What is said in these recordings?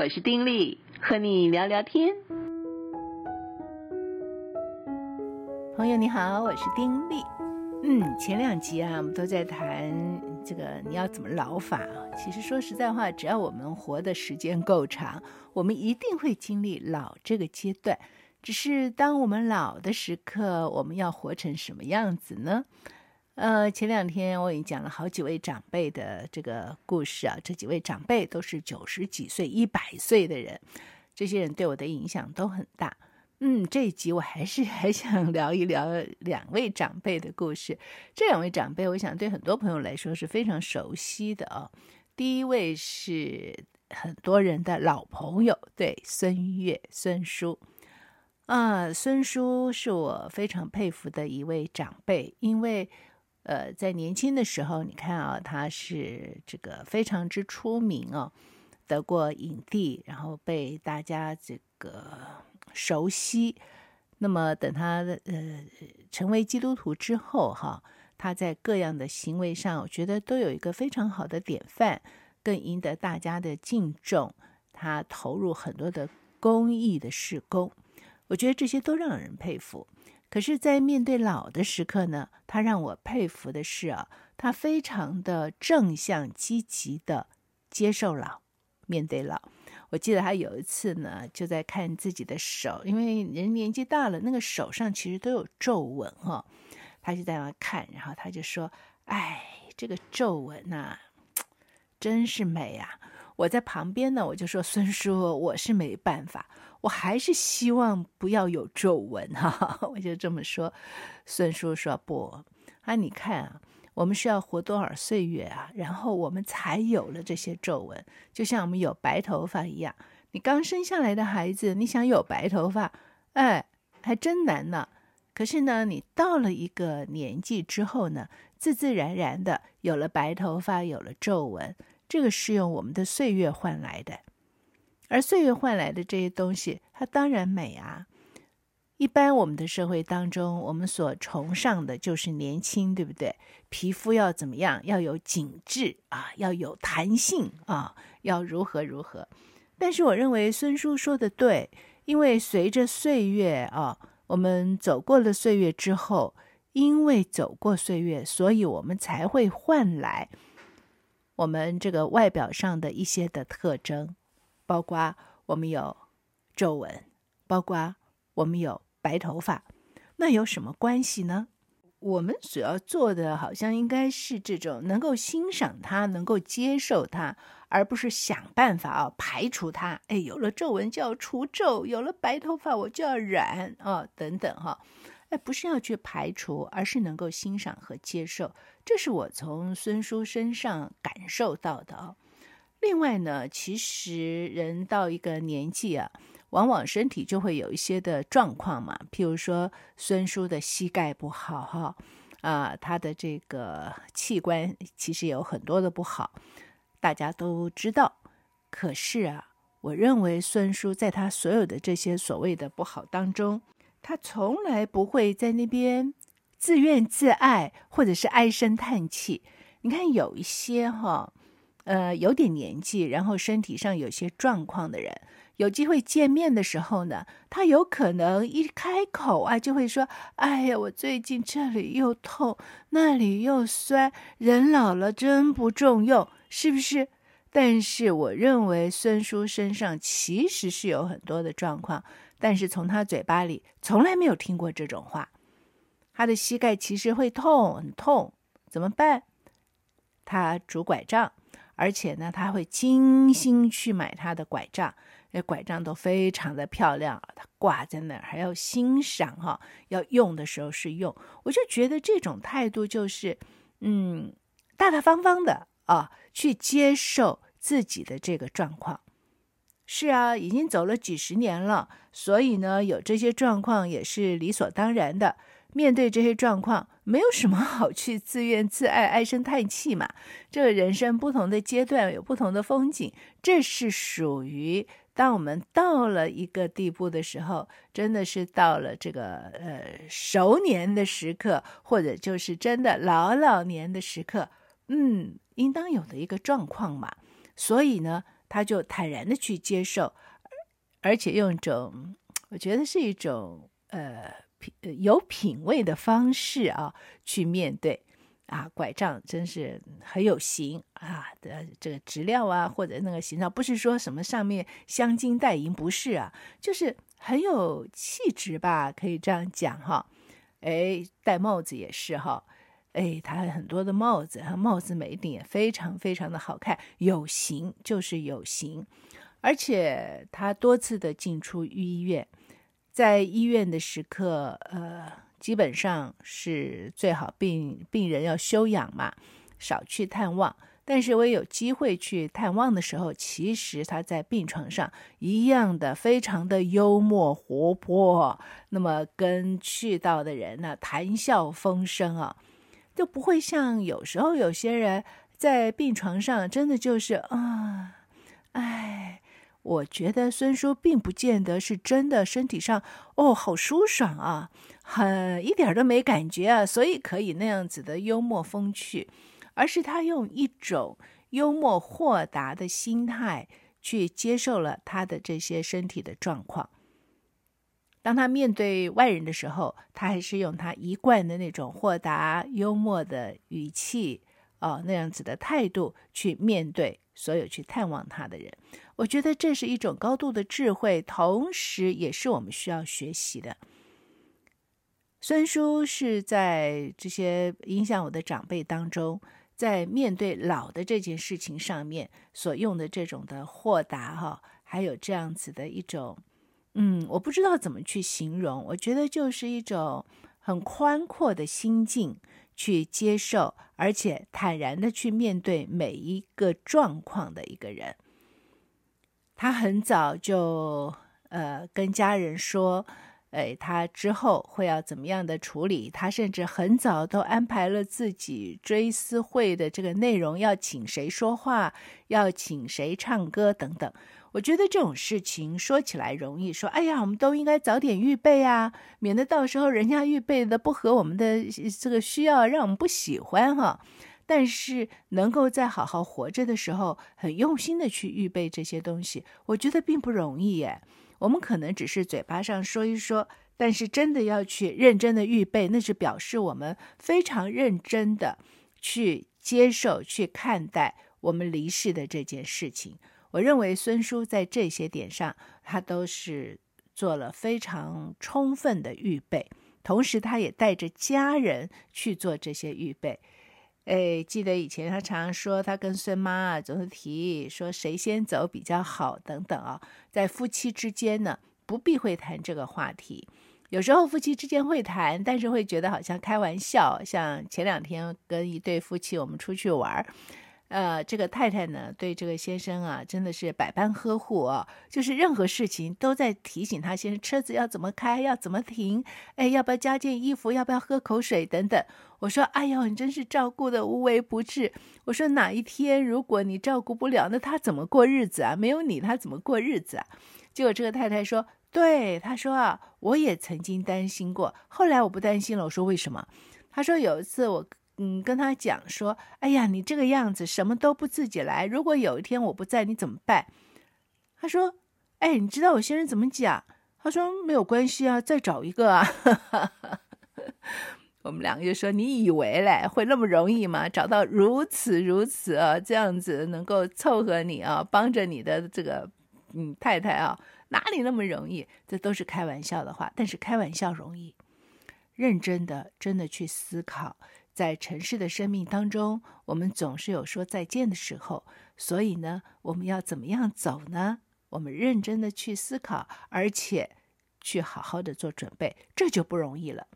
我是丁力，和你聊聊天。朋友你好，我是丁力。嗯，前两集啊，我们都在谈这个你要怎么老法。其实说实在话，只要我们活的时间够长，我们一定会经历老这个阶段。只是当我们老的时刻，我们要活成什么样子呢？呃，前两天我已经讲了好几位长辈的这个故事啊，这几位长辈都是九十几岁、一百岁的人，这些人对我的影响都很大。嗯，这一集我还是 还想聊一聊两位长辈的故事。这两位长辈，我想对很多朋友来说是非常熟悉的哦。第一位是很多人的老朋友，对，孙越，孙叔。啊，孙叔是我非常佩服的一位长辈，因为，呃，在年轻的时候，你看啊，他是这个非常之出名哦，得过影帝，然后被大家这个熟悉。那么等他呃成为基督徒之后，哈，他在各样的行为上，我觉得都有一个非常好的典范，更赢得大家的敬重。他投入很多的公益的事工。我觉得这些都让人佩服，可是，在面对老的时刻呢，他让我佩服的是啊，他非常的正向积极的接受老，面对老。我记得他有一次呢，就在看自己的手，因为人年纪大了，那个手上其实都有皱纹哈、哦，他就在那看，然后他就说：“哎，这个皱纹呐、真是美啊！”我在旁边呢，我就说：“ 孙叔，我是没办法。”我还是希望不要有皱纹哈，我就这么说。孙叔说不啊，你看啊，我们需要活多少岁月啊，然后我们才有了这些皱纹，就像我们有白头发一样。你刚生下来的孩子，你想有白头发，哎，还真难呢。可是呢，你到了一个年纪之后呢，自自然然的有了白头发，有了皱纹，这个是用我们的岁月换来的。而岁月换来的这些东西，它当然美啊。一般我们的社会当中，我们所崇尚的就是年轻，对不对？皮肤要怎么样？要有紧致啊，要有弹性啊，要如何如何。但是我认为孙叔说的对，因为随着岁月啊，我们走过了岁月之后，因为走过岁月，所以我们才会换来我们这个外表上的一些的特征。包括我们有皱纹，包括我们有白头发，那有什么关系呢？我们所要做的，好像应该是这种能够欣赏它，能够接受它，而不是想办法啊排除它。哎，有了皱纹就要除皱，有了白头发我就要染啊，等等哈。哎，不是要去排除，而是能够欣赏和接受。这是我从孙叔身上感受到的哦。另外呢，其实人到一个年纪啊，往往身体就会有一些的状况嘛。譬如说，孙叔的膝盖不好哈，啊，他的这个器官其实有很多的不好，大家都知道。可是啊，我认为孙叔在他所有的这些所谓的不好当中，他从来不会在那边自怨自艾，或者是唉声叹气。你看有一些哈。呃，有点年纪，然后身体上有些状况的人，有机会见面的时候呢，他有可能一开口啊，就会说：“哎呀，我最近这里又痛，那里又酸，人老了真不中用，是不是？”但是我认为孙叔身上其实是有很多的状况，但是从他嘴巴里从来没有听过这种话。他的膝盖其实会痛，很痛，怎么办？他拄拐杖。而且呢，他会精心去买他的拐杖，那拐杖都非常的漂亮，他挂在那儿还要欣赏哈，要用的时候是用。我就觉得这种态度就是，嗯，大大方方的啊，去接受自己的这个状况。是啊，已经走了几十年了，所以呢，有这些状况也是理所当然的。面对这些状况，没有什么好去自怨自艾、唉声叹气嘛。这个人生不同的阶段有不同的风景，这是属于当我们到了一个地步的时候，真的是到了这个呃熟年的时刻，或者就是真的老老年的时刻，嗯，应当有的一个状况嘛。所以呢，他就坦然的去接受，而且用一种我觉得是一种呃有品味的方式啊去面对。啊，拐杖真是很有型啊！的这个质料啊，或者那个形状，不是说什么上面镶金带银，不是啊，就是很有气质吧，可以这样讲哈。哎，戴帽子也是哈，哎，他很多的帽子，帽子每一顶也非常非常的好看，有型就是有型，而且他多次的进出医院，在医院的时刻，呃。基本上是最好病病人要休养嘛，少去探望。但是我有机会去探望的时候，其实他在病床上一样的非常的幽默活泼，那么跟去到的人呢谈笑风生啊，就不会像有时候有些人在病床上真的就是啊，哎，我觉得孙叔并不见得是真的身体上哦好舒爽啊。很一点都没感觉啊，所以可以那样子的幽默风趣，而是他用一种幽默豁达的心态去接受了他的这些身体的状况。当他面对外人的时候，他还是用他一贯的那种豁达幽默的语气，哦，那样子的态度去面对所有去探望他的人。我觉得这是一种高度的智慧，同时也是我们需要学习的。孙叔是在这些影响我的长辈当中，在面对老的这件事情上面所用的这种的豁达哈，还有这样子的一种，嗯，我不知道怎么去形容，我觉得就是一种很宽阔的心境去接受，而且坦然的去面对每一个状况的一个人。他很早就呃跟家人说。哎，他之后会要怎么样的处理？他甚至很早都安排了自己追思会的这个内容，要请谁说话，要请谁唱歌等等。我觉得这种事情说起来容易，说哎呀，我们都应该早点预备啊，免得到时候人家预备的不合我们的这个需要，让我们不喜欢哈。但是能够在好好活着的时候，很用心的去预备这些东西，我觉得并不容易耶。我们可能只是嘴巴上说一说，但是真的要去认真的预备，那是表示我们非常认真的去接受、去看待我们离世的这件事情。我认为孙叔在这些点上，他都是做了非常充分的预备，同时他也带着家人去做这些预备。哎，记得以前他常说，他跟孙妈啊总是提说谁先走比较好等等啊，在夫妻之间呢，不必会谈这个话题。有时候夫妻之间会谈，但是会觉得好像开玩笑。像前两天跟一对夫妻我们出去玩。呃，这个太太呢，对这个先生啊，真的是百般呵护啊，就是任何事情都在提醒他先生，车子要怎么开，要怎么停，哎，要不要加件衣服，要不要喝口水等等。我说，哎呦，你真是照顾得无微不至。我说，哪一天如果你照顾不了，那他怎么过日子啊？没有你，他怎么过日子啊？结果这个太太说，对，他说啊，我也曾经担心过，后来我不担心了。我说为什么？他说有一次我。嗯，跟他讲说，哎呀，你这个样子什么都不自己来，如果有一天我不在，你怎么办？他说，哎，你知道我先生怎么讲？他说没有关系啊，再找一个啊。我们两个就说，你以为嘞会那么容易吗？找到如此如此啊，这样子能够凑合你啊，帮着你的这个嗯太太啊，哪里那么容易？这都是开玩笑的话，但是开玩笑容易，认真的真的去思考。在尘世的生命当中，我们总是有说再见的时候，所以呢，我们要怎么样走呢？我们认真的去思考，而且去好好的做准备，这就不容易了。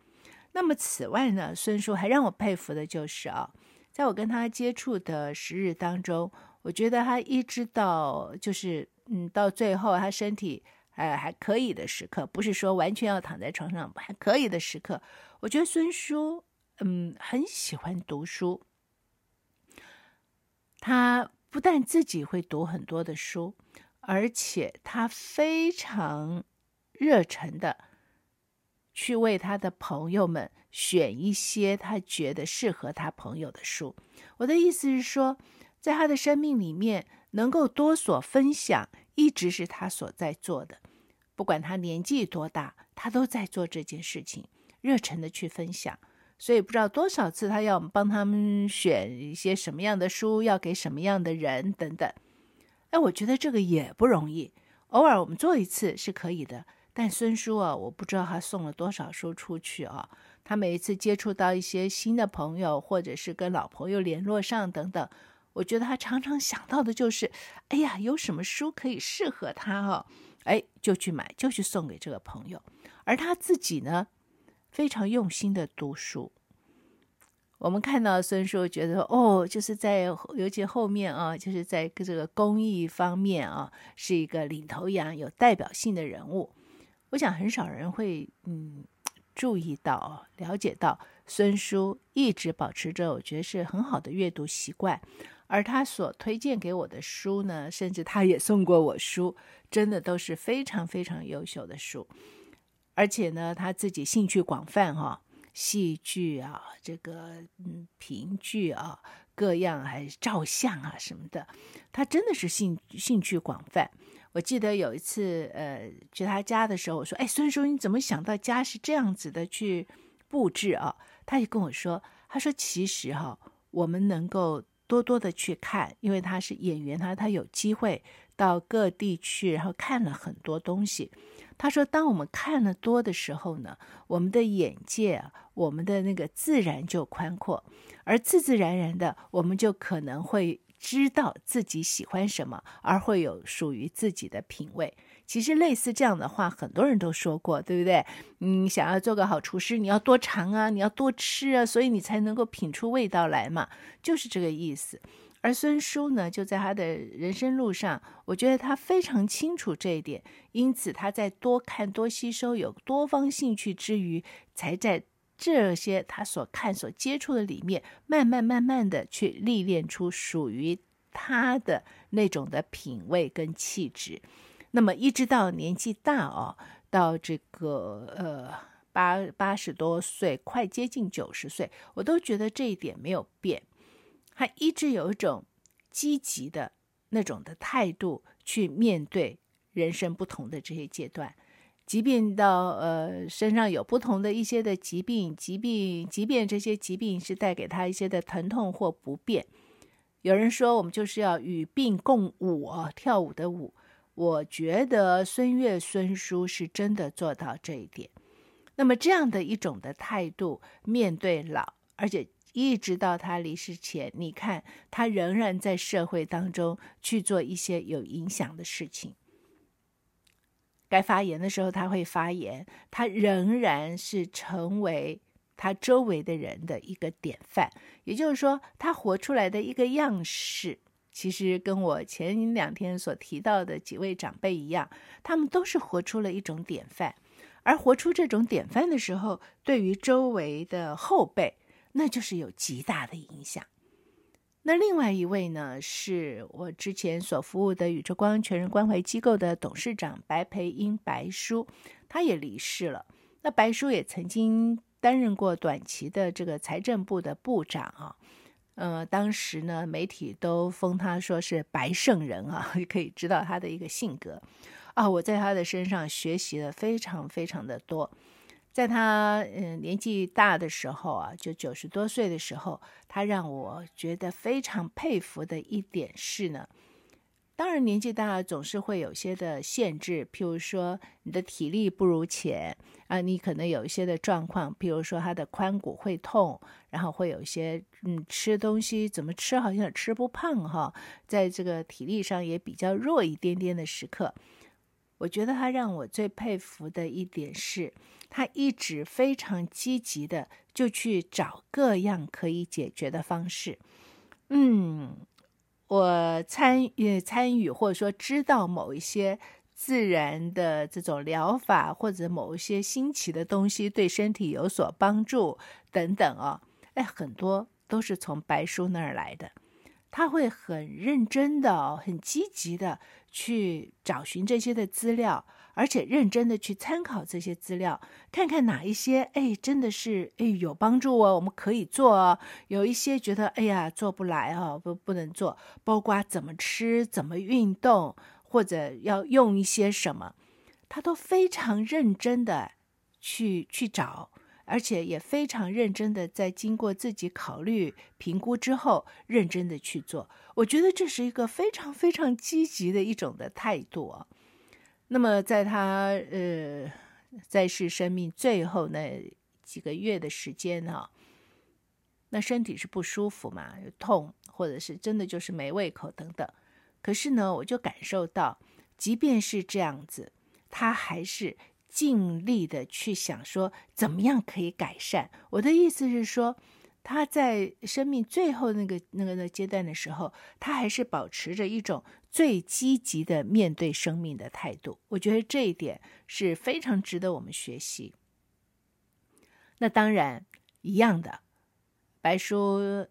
那么此外呢，孙叔还让我佩服的就是啊，在我跟他接触的时日当中，我觉得他一直到就是嗯，到最后他身体呃还可以的时刻，不是说完全要躺在床上还可以的时刻，我觉得孙叔。嗯，很喜欢读书。他不但自己会读很多的书，而且他非常热忱的去为他的朋友们选一些他觉得适合他朋友的书。我的意思是说，在他的生命里面，能够多所分享，一直是他所在做的。不管他年纪多大，他都在做这件事情，热忱的去分享。所以不知道多少次，他要帮他们选一些什么样的书，要给什么样的人等等。哎，我觉得这个也不容易。偶尔我们做一次是可以的，但孙叔啊，我不知道他送了多少书出去啊。他每一次接触到一些新的朋友，或者是跟老朋友联络上等等，我觉得他常常想到的就是，哎呀，有什么书可以适合他哦，哎，就去买，就去送给这个朋友。而他自己呢，非常用心的读书。我们看到孙叔，觉得哦，就是在尤其后面啊，就是在这个公益方面啊，是一个领头羊，有代表性的人物。我想很少人会嗯。注意到、了解到，孙叔一直保持着，我觉得是很好的阅读习惯。而他所推荐给我的书呢，甚至他也送过我书，真的都是非常非常优秀的书。而且呢，他自己兴趣广泛哈，戏剧啊，这个嗯评剧啊，各样还照相啊什么的，他真的是兴兴趣广泛。我记得有一次，呃，去他家的时候，我说：“哎，孙叔，你怎么想到家是这样子的去布置啊？”他就跟我说：“他说其实哈，我们能够多多的去看，因为他是演员，他他有机会到各地去，然后看了很多东西。他说，当我们看了多的时候呢，我们的眼界啊，我们的那个自然就宽阔，而自自然然的，我们就可能会。”知道自己喜欢什么，而会有属于自己的品味。其实类似这样的话，很多人都说过，对不对？你想要做个好厨师，你要多尝啊，你要多吃啊，所以你才能够品出味道来嘛，就是这个意思。而孙叔呢，就在他的人生路上，我觉得他非常清楚这一点，因此他在多看、多吸收、有多方兴趣之余，才在。这些他所看、所接触的里面，慢慢、慢慢的去历练出属于他的那种的品味跟气质。那么一直到年纪大哦，到这个呃八八十多岁，快接近九十岁，我都觉得这一点没有变。他一直有一种积极的那种的态度去面对人生不同的这些阶段。即便到呃身上有不同的一些的疾病，疾病即便这些疾病是带给他一些的疼痛或不便，有人说我们就是要与病共舞啊，跳舞的舞。我觉得孙越孙叔是真的做到这一点。那么这样的一种的态度面对老，而且一直到他离世前，你看他仍然在社会当中去做一些有影响的事情。该发言的时候，他会发言，他仍然是成为他周围的人的一个典范。也就是说，他活出来的一个样式，其实跟我前两天所提到的几位长辈一样，他们都是活出了一种典范。而活出这种典范的时候，对于周围的后辈，那就是有极大的影响。那另外一位呢，是我之前所服务的宇宙光全人关怀机构的董事长白培英白叔，他也离世了。那白叔也曾经担任过短期的这个财政部的部长啊，呃，当时呢，媒体都封他说是白圣人啊，可以知道他的一个性格啊。我在他的身上学习了非常非常的多。在他嗯年纪大的时候啊，就九十多岁的时候，他让我觉得非常佩服的一点是呢，当然年纪大总是会有些的限制，譬如说你的体力不如前啊，你可能有一些的状况，譬如说他的髋骨会痛，然后会有一些嗯吃东西怎么吃好像也吃不胖哈，在这个体力上也比较弱一点点的时刻。我觉得他让我最佩服的一点是，他一直非常积极的就去找各样可以解决的方式。嗯，我参与参与或者说知道某一些自然的这种疗法，或者某一些新奇的东西对身体有所帮助等等哦，哎，很多都是从白叔那儿来的。他会很认真的、哦很积极的去找寻这些的资料，而且认真的去参考这些资料，看看哪一些哎真的是哎有帮助哦，我们可以做哦。有一些觉得哎呀做不来哦，不不能做，包括怎么吃、怎么运动，或者要用一些什么，他都非常认真的去去找。而且也非常认真的，在经过自己考虑、评估之后，认真的去做。我觉得这是一个非常非常积极的一种的态度啊。那么，在他呃在世生命最后那几个月的时间哈，那身体是不舒服嘛，有痛，或者是真的就是没胃口等等。可是呢，我就感受到，即便是这样子，他还是。尽力的去想说怎么样可以改善。我的意思是说，他在生命最后那个那个阶段的时候，他还是保持着一种最积极的面对生命的态度。我觉得这一点是非常值得我们学习。那当然，一样的，白叔，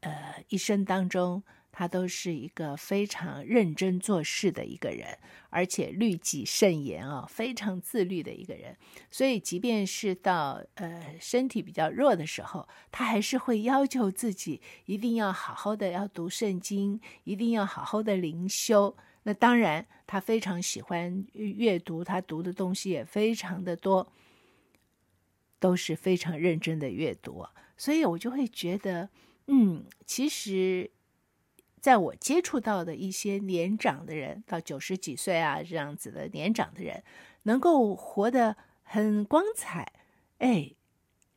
呃，一生当中。他都是一个非常认真做事的一个人，而且律己慎言啊，非常自律的一个人。所以，即便是到呃身体比较弱的时候，他还是会要求自己一定要好好的要读圣经，一定要好好的灵修。那当然，他非常喜欢阅读，他读的东西也非常的多，都是非常认真的阅读。所以我就会觉得，嗯，其实。在我接触到的一些年长的人，到九十几岁啊这样子的年长的人，能够活得很光彩，哎，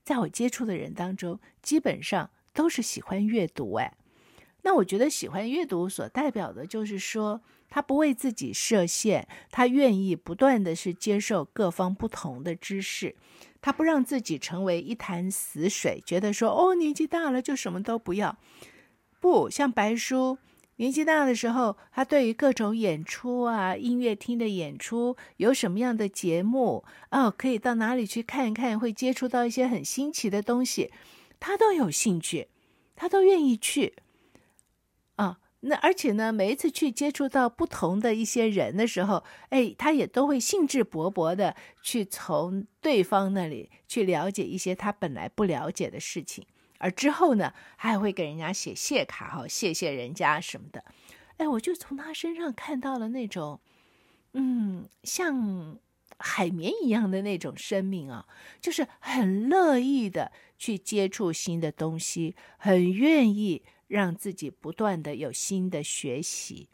在我接触的人当中，基本上都是喜欢阅读哎。那我觉得喜欢阅读所代表的就是说，他不为自己设限，他愿意不断的是接受各方不同的知识，他不让自己成为一潭死水，觉得说哦，年纪大了就什么都不要。不像白叔年纪大的时候，他对于各种演出啊、音乐厅的演出，有什么样的节目哦，可以到哪里去看一看，会接触到一些很新奇的东西，他都有兴趣，他都愿意去啊。那而且呢，每一次去接触到不同的一些人的时候，哎，他也都会兴致勃勃的去从对方那里去了解一些他本来不了解的事情。而之后呢，还会给人家写谢卡哈，谢谢人家什么的。哎，我就从他身上看到了那种，嗯，像海绵一样的那种生命啊，就是很乐意的去接触新的东西，很愿意让自己不断的有新的学习。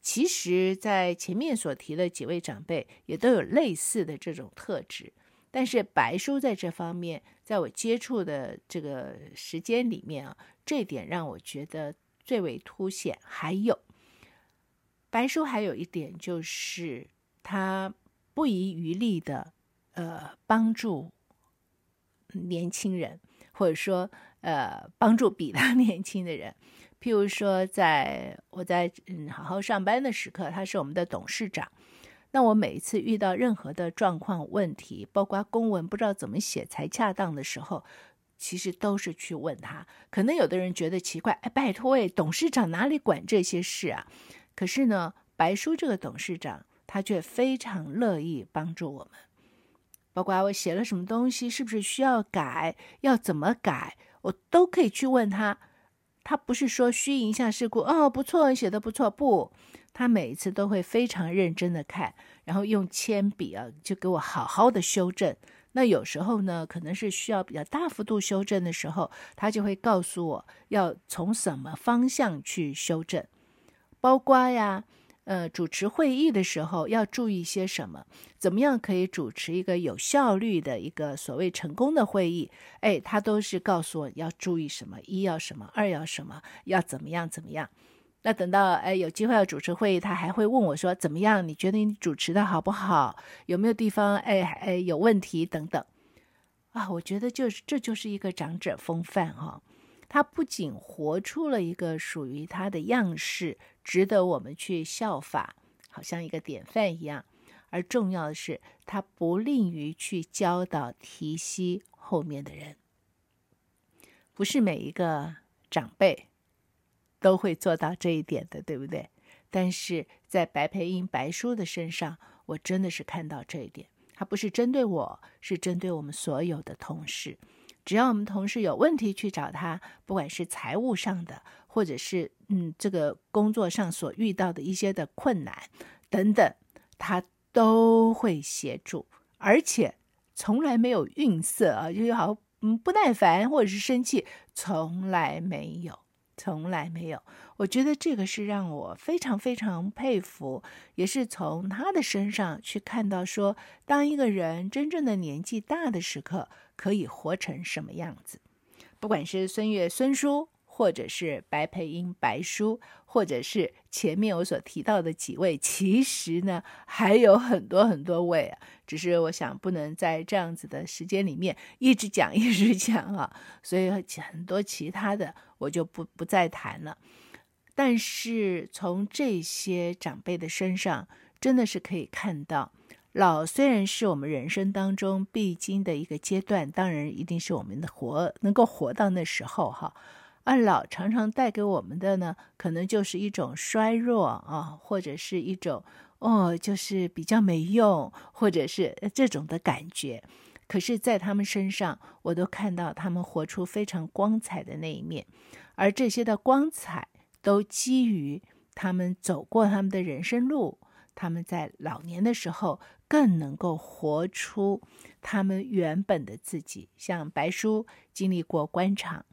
其实，在前面所提的几位长辈也都有类似的这种特质。但是白叔在这方面，在我接触的这个时间里面啊，这点让我觉得最为凸显。还有，白叔还有一点就是，他不遗余力的呃帮助年轻人，或者说呃帮助比他 年轻的人。譬如说，在我在嗯好好上班的时刻，他是我们的董事长。那我每一次遇到任何的状况问题，包括公文不知道怎么写才恰当的时候，其实都是去问他。可能有的人觉得奇怪，哎，拜托，哎，董事长哪里管这些事啊？可是呢，白叔这个董事长，他却非常乐意帮助我们。包括我写了什么东西，是不是需要改，要怎么改，我都可以去问他。他不是说虚应一下事故，哦，不错，写的不错，不。他每一次都会非常认真的看，然后用铅笔啊，就给我好好的修正。那有时候呢，可能是需要比较大幅度修正的时候，他就会告诉我要从什么方向去修正。包括呀，呃，主持会议的时候要注意些什么？怎么样可以主持一个有效率的一个所谓成功的会议？哎，他都是告诉我要注意什么，一要什么，二要什么，要怎么样怎么样。那等到哎有机会要主持会议，他还会问我说：“怎么样？你觉得你主持的好不好？有没有地方哎哎有问题等等？”啊，我觉得就是这就是一个长者风范哈、哦。他不仅活出了一个属于他的样式，值得我们去效法，好像一个典范一样。而重要的是，他不吝于去教导提携后面的人。不是每一个长辈都会做到这一点的，对不对？但是在白培英白叔的身上，我真的是看到这一点。他不是针对我，是针对我们所有的同事。只要我们同事有问题去找他，不管是财务上的，或者是嗯这个工作上所遇到的一些的困难等等，他都会协助，而且从来没有吝啬啊，就好嗯不耐烦或者是生气，从来没有。从来没有，我觉得这个是让我非常非常佩服，也是从他的身上去看到说，当一个人真正的年纪大的时刻，可以活成什么样子。不管是孙悦孙叔，或者是白培英白叔，或者是前面我所提到的几位，其实呢还有很多很多位啊，只是我想不能在这样子的时间里面一直讲 一直讲啊，所以很多其他的我就不不再谈了。但是从这些长辈的身上，真的是可以看到，老虽然是我们人生当中必经的一个阶段，当然一定是我们的活能够活到那时候哈。而老常常带给我们的呢，可能就是一种衰弱啊，或者是一种哦，就是比较没用，或者是这种的感觉。可是，在他们身上，我都看到他们活出非常光彩的那一面，而这些的光彩都基于他们走过他们的人生路，他们在老年的时候更能够活出他们原本的自己。像白叔经历过官场。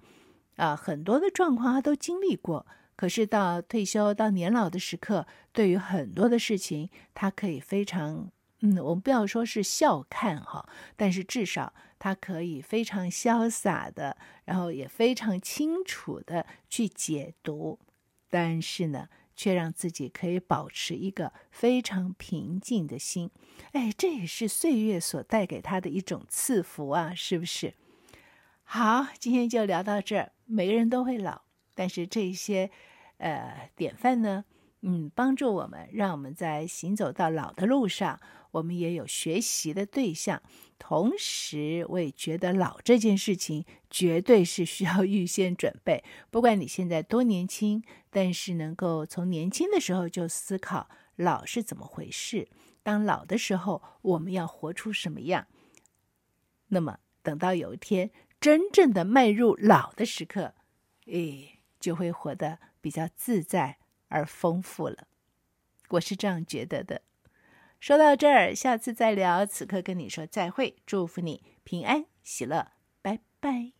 啊，很多的状况他都经历过，可是到退休到年老的时刻，对于很多的事情，他可以非常，嗯，我们不要说是笑看哈，但是至少他可以非常潇洒的，然后也非常清楚的去解读，但是呢，却让自己可以保持一个非常平静的心，哎，这也是岁月所带给他的一种赐福啊，是不是？好，今天就聊到这儿。每个人都会老，但是这些，呃，典范呢，嗯，帮助我们，让我们在行走到老的路上，我们也有学习的对象。同时，我也觉得老这件事情绝对是需要预先准备。不管你现在多年轻，但是能够从年轻的时候就思考老是怎么回事，当老的时候我们要活出什么样，那么等到有一天。真正的迈入老的时刻，诶，就会活得比较自在而丰富了。我是这样觉得的。说到这儿，下次再聊。此刻跟你说再会，祝福你平安喜乐，拜拜。